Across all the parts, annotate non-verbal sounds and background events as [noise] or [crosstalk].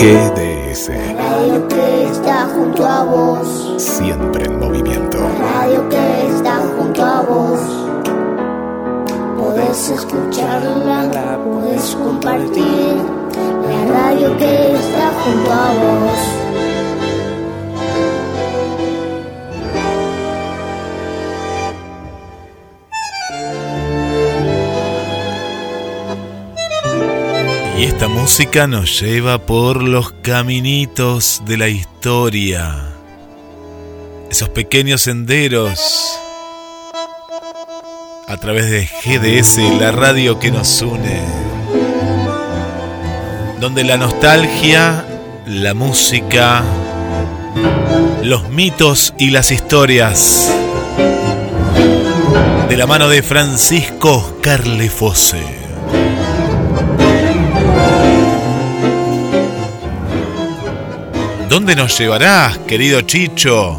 GDS. radio que está junto a vos. Siempre en movimiento. radio que está junto a vos. Podés escucharla, podés compartir. La radio que está junto a vos. Esta música nos lleva por los caminitos de la historia. Esos pequeños senderos a través de GDS, la radio que nos une. Donde la nostalgia, la música, los mitos y las historias. De la mano de Francisco Carlefosse. ¿Dónde nos llevarás, querido Chicho?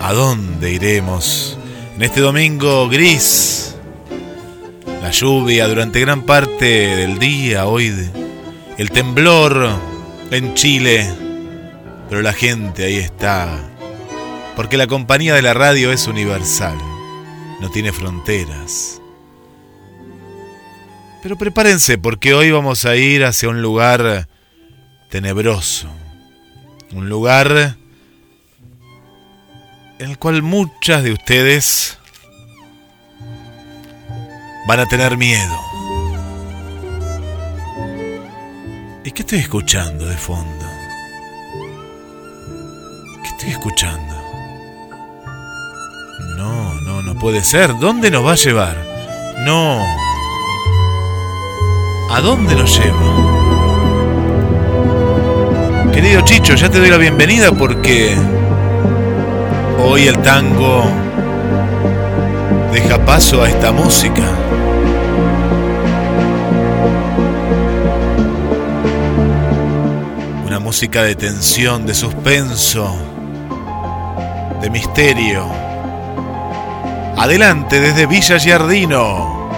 ¿A dónde iremos? En este domingo gris, la lluvia durante gran parte del día, hoy el temblor en Chile, pero la gente ahí está, porque la compañía de la radio es universal, no tiene fronteras. Pero prepárense porque hoy vamos a ir hacia un lugar tenebroso un lugar en el cual muchas de ustedes van a tener miedo. ¿Y qué estoy escuchando de fondo? ¿Qué estoy escuchando? No, no, no puede ser. ¿Dónde nos va a llevar? No. ¿A dónde nos lleva? Querido Chicho, ya te doy la bienvenida porque hoy el tango deja paso a esta música. Una música de tensión, de suspenso, de misterio. Adelante desde Villa Giardino,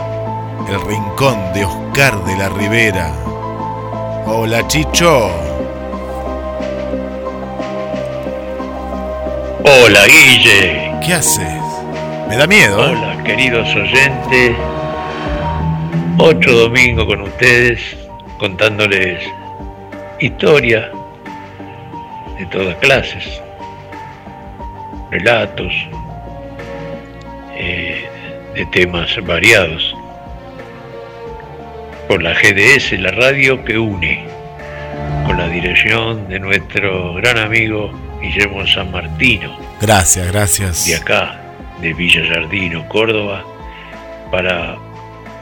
el rincón de Oscar de la Ribera. Hola Chicho. Hola Guille. ¿Qué haces? Me da miedo. ¿eh? Hola queridos oyentes. Otro domingo con ustedes contándoles historia de todas clases, relatos, eh, de temas variados. Por la GDS, la radio que une, con la dirección de nuestro gran amigo Guillermo San Martino. Gracias, gracias. De acá, de Villa Jardino, Córdoba, para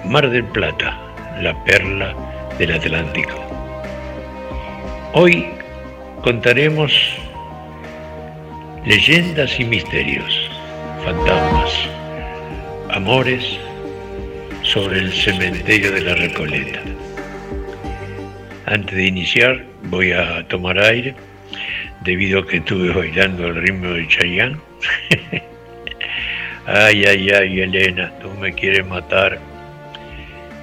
Mar del Plata, la perla del Atlántico. Hoy contaremos leyendas y misterios, fantasmas, amores sobre el cementerio de la Recoleta. Antes de iniciar, voy a tomar aire debido a que estuve bailando el ritmo de Chayanne. [laughs] ay, ay, ay, Elena, tú me quieres matar.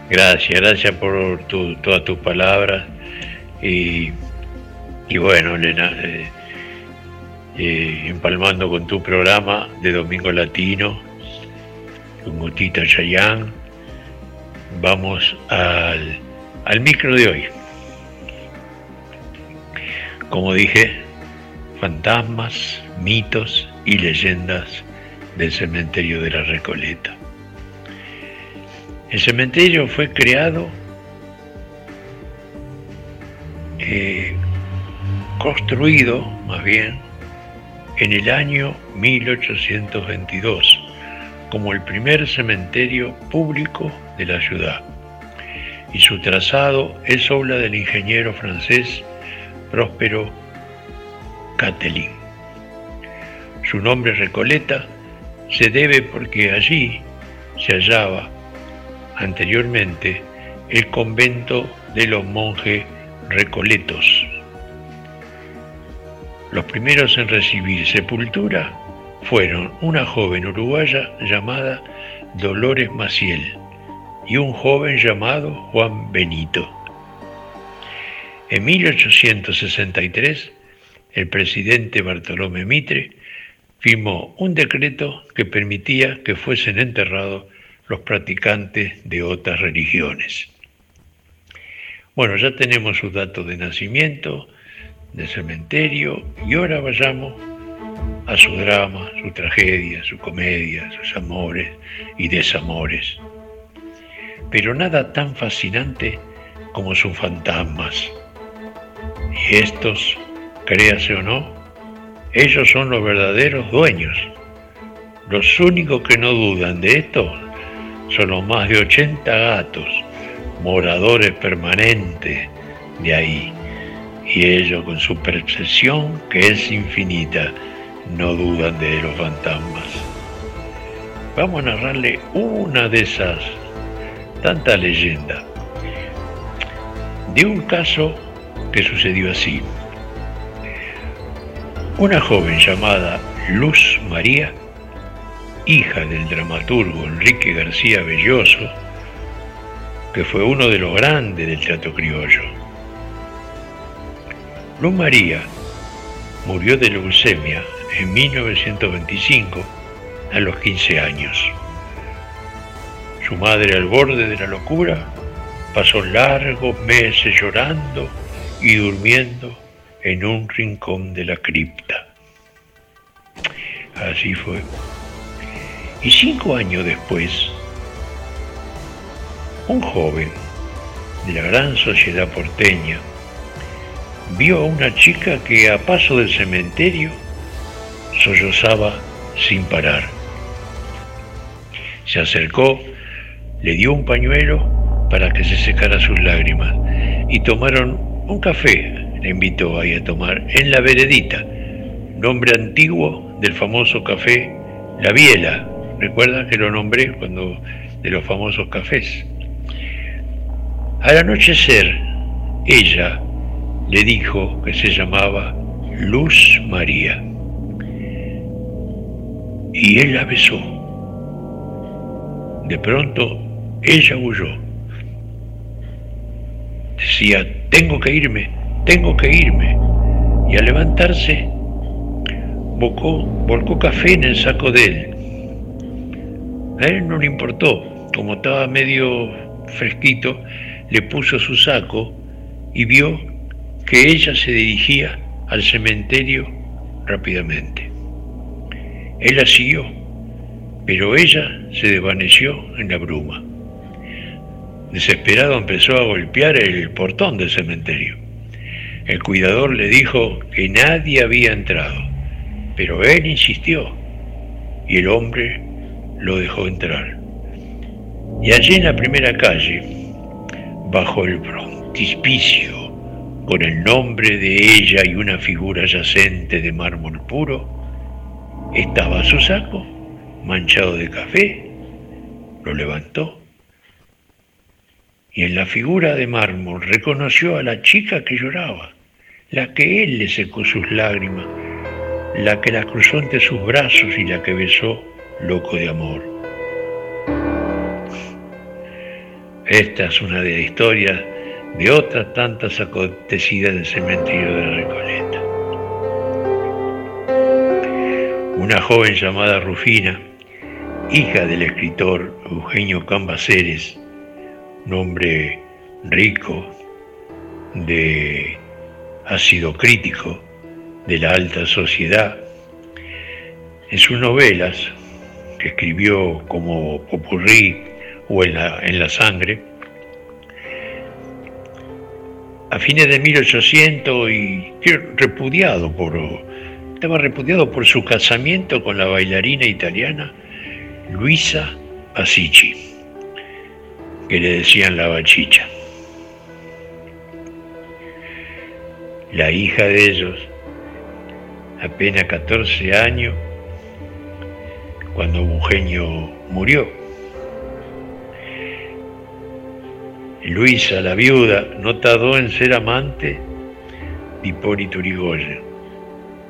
Gracias, gracias por todas tus palabras. Y, bueno, Elena, eh, eh, empalmando con tu programa de Domingo Latino, con Gutita Chayanne, vamos al, al micro de hoy. Como dije, fantasmas, mitos y leyendas del cementerio de la Recoleta. El cementerio fue creado, eh, construido más bien, en el año 1822 como el primer cementerio público de la ciudad y su trazado es obra del ingeniero francés Próspero Catelín. Su nombre Recoleta se debe porque allí se hallaba anteriormente el convento de los monjes recoletos. Los primeros en recibir sepultura fueron una joven uruguaya llamada Dolores Maciel y un joven llamado Juan Benito. En 1863, el presidente Bartolomé Mitre firmó un decreto que permitía que fuesen enterrados los practicantes de otras religiones. Bueno, ya tenemos sus datos de nacimiento, de cementerio, y ahora vayamos a su drama, su tragedia, su comedia, sus amores y desamores. Pero nada tan fascinante como sus fantasmas. Y estos, créase o no, ellos son los verdaderos dueños. Los únicos que no dudan de esto son los más de 80 gatos, moradores permanentes de ahí. Y ellos con su percepción, que es infinita, no dudan de los fantasmas. Vamos a narrarle una de esas tantas leyendas de un caso que sucedió así. Una joven llamada Luz María, hija del dramaturgo Enrique García Belloso, que fue uno de los grandes del teatro criollo. Luz María murió de leucemia en 1925 a los 15 años. Su madre al borde de la locura pasó largos meses llorando y durmiendo en un rincón de la cripta. Así fue. Y cinco años después, un joven de la gran sociedad porteña vio a una chica que a paso del cementerio sollozaba sin parar. Se acercó, le dio un pañuelo para que se secara sus lágrimas y tomaron un café le invitó ahí a tomar en la veredita, nombre antiguo del famoso café La Biela. Recuerda que lo nombré cuando de los famosos cafés. Al anochecer, ella le dijo que se llamaba Luz María. Y él la besó. De pronto, ella huyó. Decía, tengo que irme, tengo que irme. Y al levantarse, volcó café en el saco de él. A él no le importó, como estaba medio fresquito, le puso su saco y vio que ella se dirigía al cementerio rápidamente. Él la siguió, pero ella se desvaneció en la bruma. Desesperado empezó a golpear el portón del cementerio. El cuidador le dijo que nadie había entrado, pero él insistió y el hombre lo dejó entrar. Y allí en la primera calle, bajo el frontispicio, con el nombre de ella y una figura yacente de mármol puro, estaba su saco manchado de café, lo levantó y en la figura de mármol reconoció a la chica que lloraba la que él le secó sus lágrimas, la que la cruzó entre sus brazos y la que besó loco de amor. Esta es una de las historias de otras tantas acontecidas del cementerio de la Recoleta. Una joven llamada Rufina, hija del escritor Eugenio Cambaceres, un hombre rico de ha sido crítico de la alta sociedad. En sus novelas, que escribió como Popurrí o en la, Sangre, a fines de 1800 y repudiado por, estaba repudiado por su casamiento con la bailarina italiana Luisa Pasici, que le decían la bachicha. La hija de ellos, apenas 14 años, cuando Eugenio murió. Luisa, la viuda, no tardó en ser amante de Hipólito Yrigoyen,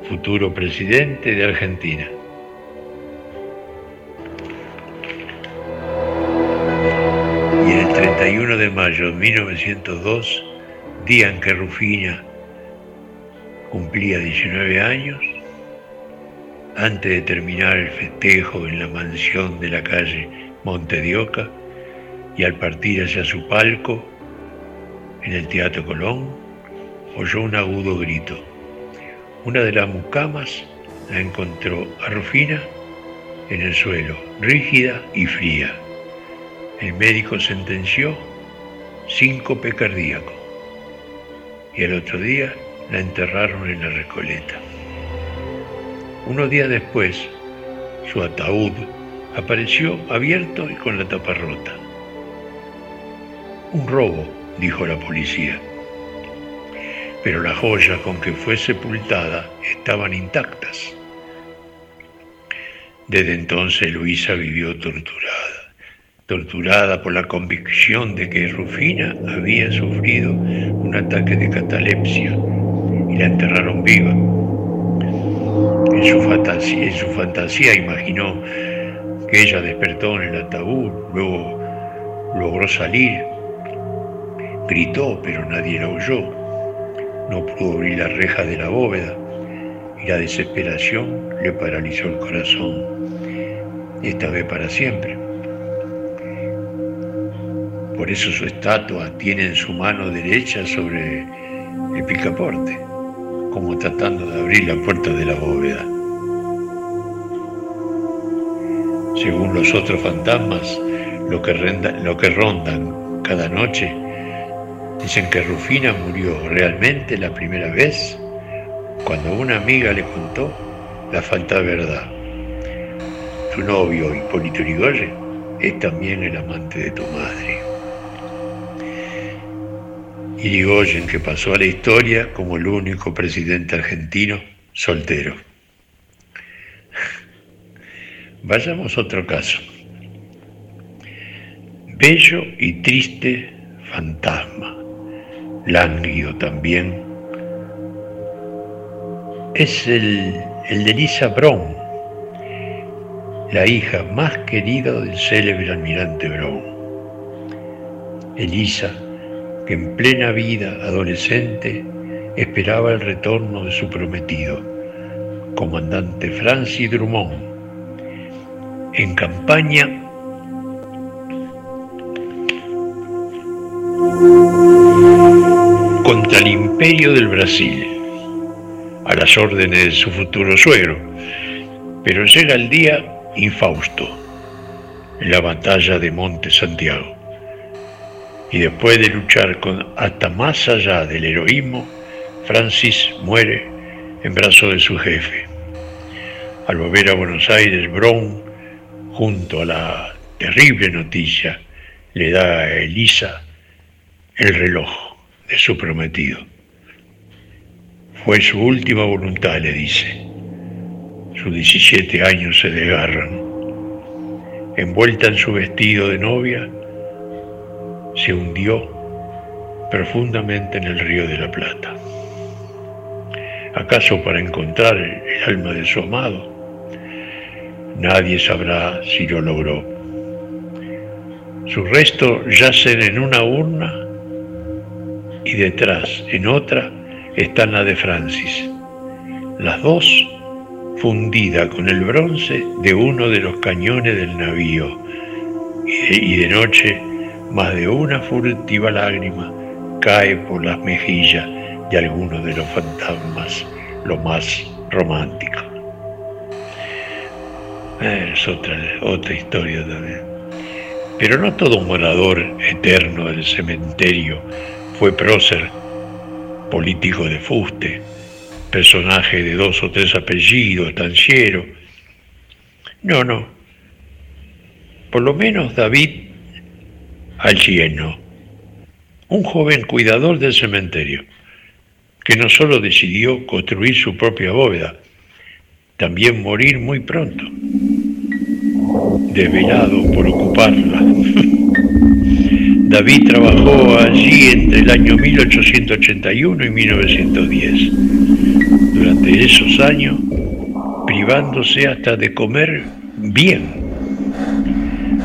futuro presidente de Argentina. Y el 31 de mayo de 1902, día en que Rufina cumplía 19 años, antes de terminar el festejo en la mansión de la calle Montedioca y al partir hacia su palco en el Teatro Colón, oyó un agudo grito. Una de las mucamas la encontró a Rufina en el suelo, rígida y fría. El médico sentenció síncope cardíaco y el otro día la enterraron en la Recoleta. Unos días después, su ataúd apareció abierto y con la tapa rota. Un robo, dijo la policía. Pero las joyas con que fue sepultada estaban intactas. Desde entonces Luisa vivió torturada, torturada por la convicción de que Rufina había sufrido un ataque de catalepsia la enterraron viva. En su fantasía, imaginó que ella despertó en el ataúd, luego logró salir, gritó pero nadie la oyó, no pudo abrir la reja de la bóveda y la desesperación le paralizó el corazón, esta vez para siempre. Por eso su estatua tiene en su mano derecha sobre el picaporte, como tratando de abrir la puerta de la bóveda. Según los otros fantasmas, lo que, lo que rondan cada noche, dicen que Rufina murió realmente la primera vez cuando una amiga le contó la falta verdad. Tu novio, Hipólito Yrigoyen, es también el amante de tu madre. Irigoyen que pasó a la historia como el único presidente argentino soltero. [laughs] Vayamos a otro caso. Bello y triste fantasma, lánguido también, es el, el de Elisa Brown, la hija más querida del célebre almirante Brown. Elisa, que en plena vida adolescente esperaba el retorno de su prometido, comandante Francis Drummond, en campaña contra el imperio del Brasil a las órdenes de su futuro suegro. Pero llega el día infausto, la batalla de Monte Santiago. Y después de luchar con, hasta más allá del heroísmo, Francis muere en brazos de su jefe. Al volver a Buenos Aires, Brown, junto a la terrible noticia, le da a Elisa el reloj de su prometido. Fue su última voluntad, le dice. Sus 17 años se desgarran. Envuelta en su vestido de novia, se hundió profundamente en el río de la Plata. ¿Acaso para encontrar el alma de su amado? Nadie sabrá si lo logró. Sus restos yacen en una urna y detrás, en otra, está la de Francis, las dos fundida con el bronce de uno de los cañones del navío, y de, noche más de una furtiva lágrima cae por las mejillas de alguno de los fantasmas, lo más romántico. Es otra, otra historia también. Pero no todo morador eterno del cementerio fue prócer político de fuste, personaje de dos o tres apellidos, estanciero. No, no. Por lo menos David Alcieno, un joven cuidador del cementerio, que no solo decidió construir su propia bóveda, también morir muy pronto, desvelado por ocuparla. [laughs] David trabajó allí entre el año 1881 y 1910. Durante esos años, privándose hasta de comer bien.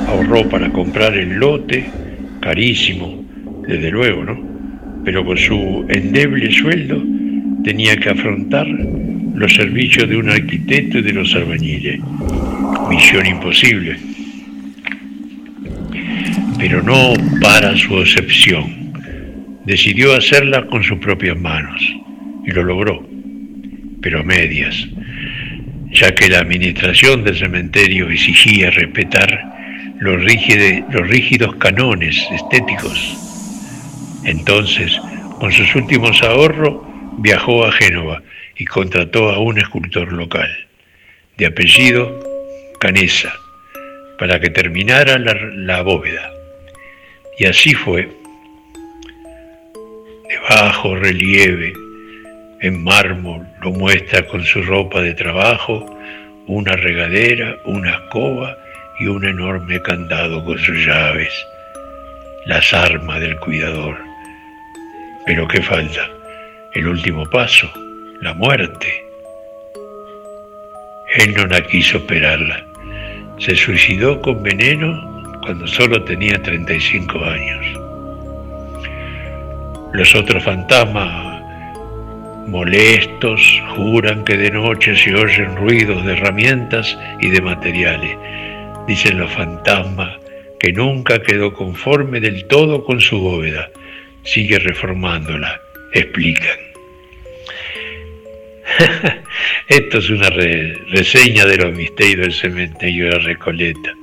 Ahorró para comprar el lote, carísimo, desde luego, ¿no? pero con su endeble sueldo tenía que afrontar los servicios de un arquitecto y de los albañiles. Misión imposible. Pero no para su excepción. Decidió hacerla con sus propias manos y lo logró, pero a medias, ya que la administración del cementerio exigía respetar los, rígidos canones estéticos. Entonces, con sus últimos ahorros, viajó a Génova y contrató a un escultor local, de apellido Canesa, para que terminara la, bóveda. Y así fue. De bajo relieve, en mármol, lo muestra con su ropa de trabajo, una regadera, una escoba y un enorme candado con sus llaves, las armas del cuidador. Pero ¿qué falta? El último paso, la muerte. Él no la quiso esperarla. Se suicidó con veneno cuando solo tenía 35 años. Los otros fantasmas molestos juran que de noche se oyen ruidos de herramientas y de materiales. Dicen los fantasmas que nunca quedó conforme del todo con su bóveda. Sigue reformándola, explican. [laughs] Esto es una reseña de los misterios del cementerio de la Recoleta.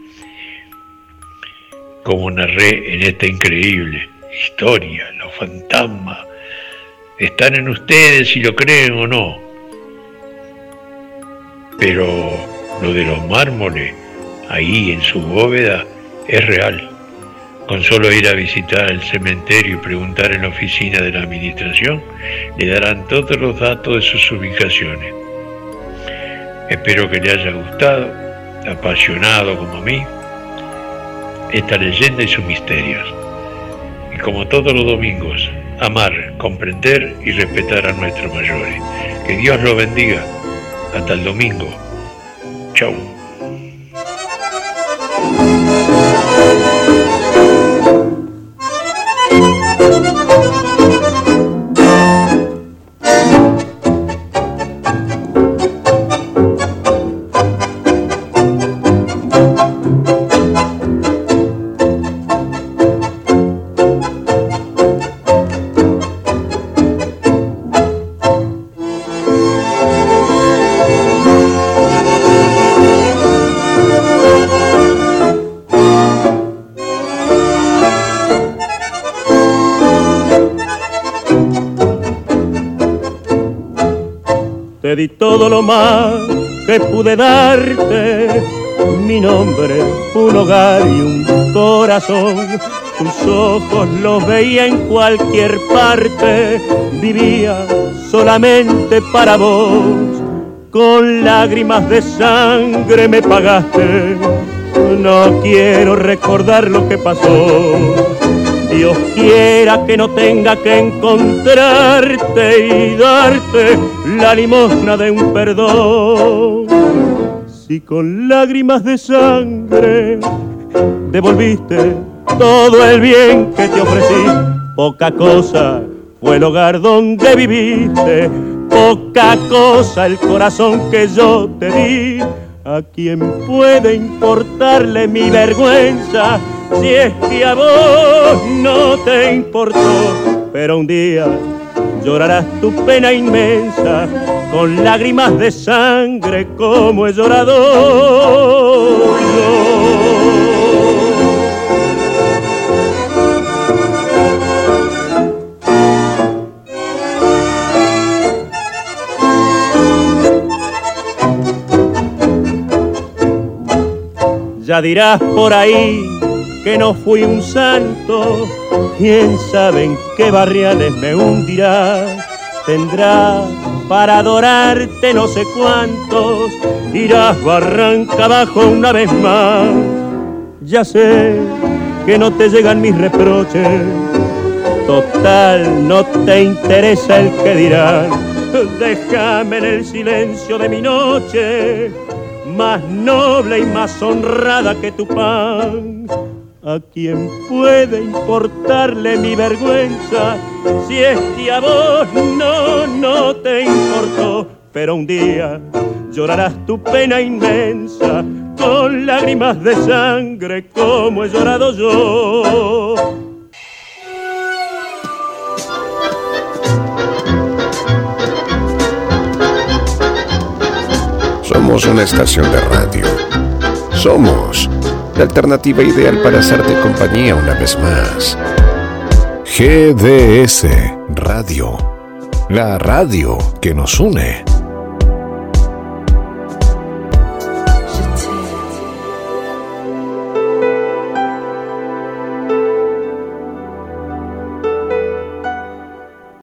Como narré en esta increíble historia, los fantasmas están en ustedes si lo creen o no. Pero lo de los mármoles, ahí en su bóveda, es real. Con solo ir a visitar el cementerio y preguntar en la oficina de la administración, le darán todos los datos de sus ubicaciones. Espero que le haya gustado, apasionado como a mí, esta leyenda y sus misterios. Y como todos los domingos, amar, comprender y respetar a nuestros mayores. Que Dios los bendiga. Hasta el domingo. Chau. Más que pude darte, mi nombre, un hogar y un corazón. Tus ojos los veía en cualquier parte, vivía solamente para vos. Con lágrimas de sangre me pagaste, no quiero recordar lo que pasó Dios quiera que no tenga que encontrarte y darte la limosna de un perdón. Si con lágrimas de sangre devolviste todo el bien que te ofrecí, poca cosa fue el hogar donde viviste, poca cosa el corazón que yo te di. ¿A quién puede importarle mi vergüenza? Si es que a vos no te importó, pero un día llorarás tu pena inmensa con lágrimas de sangre como he llorado Ya dirás por ahí que no fui un santo, quién sabe en qué barriales me hundirá. Tendrá para adorarte no sé cuántos, irás barranca abajo una vez más. Ya sé que no te llegan mis reproches, total no te interesa el que dirán. Déjame en el silencio de mi noche, más noble y más honrada que tu pan ¿A quién puede importarle mi vergüenza si es que a vos no, no te importó? Pero un día llorarás tu pena inmensa con lágrimas de sangre como he llorado yo. Somos una estación de radio. Somos la alternativa ideal para hacerte compañía una vez más. GDS Radio. La radio que nos une.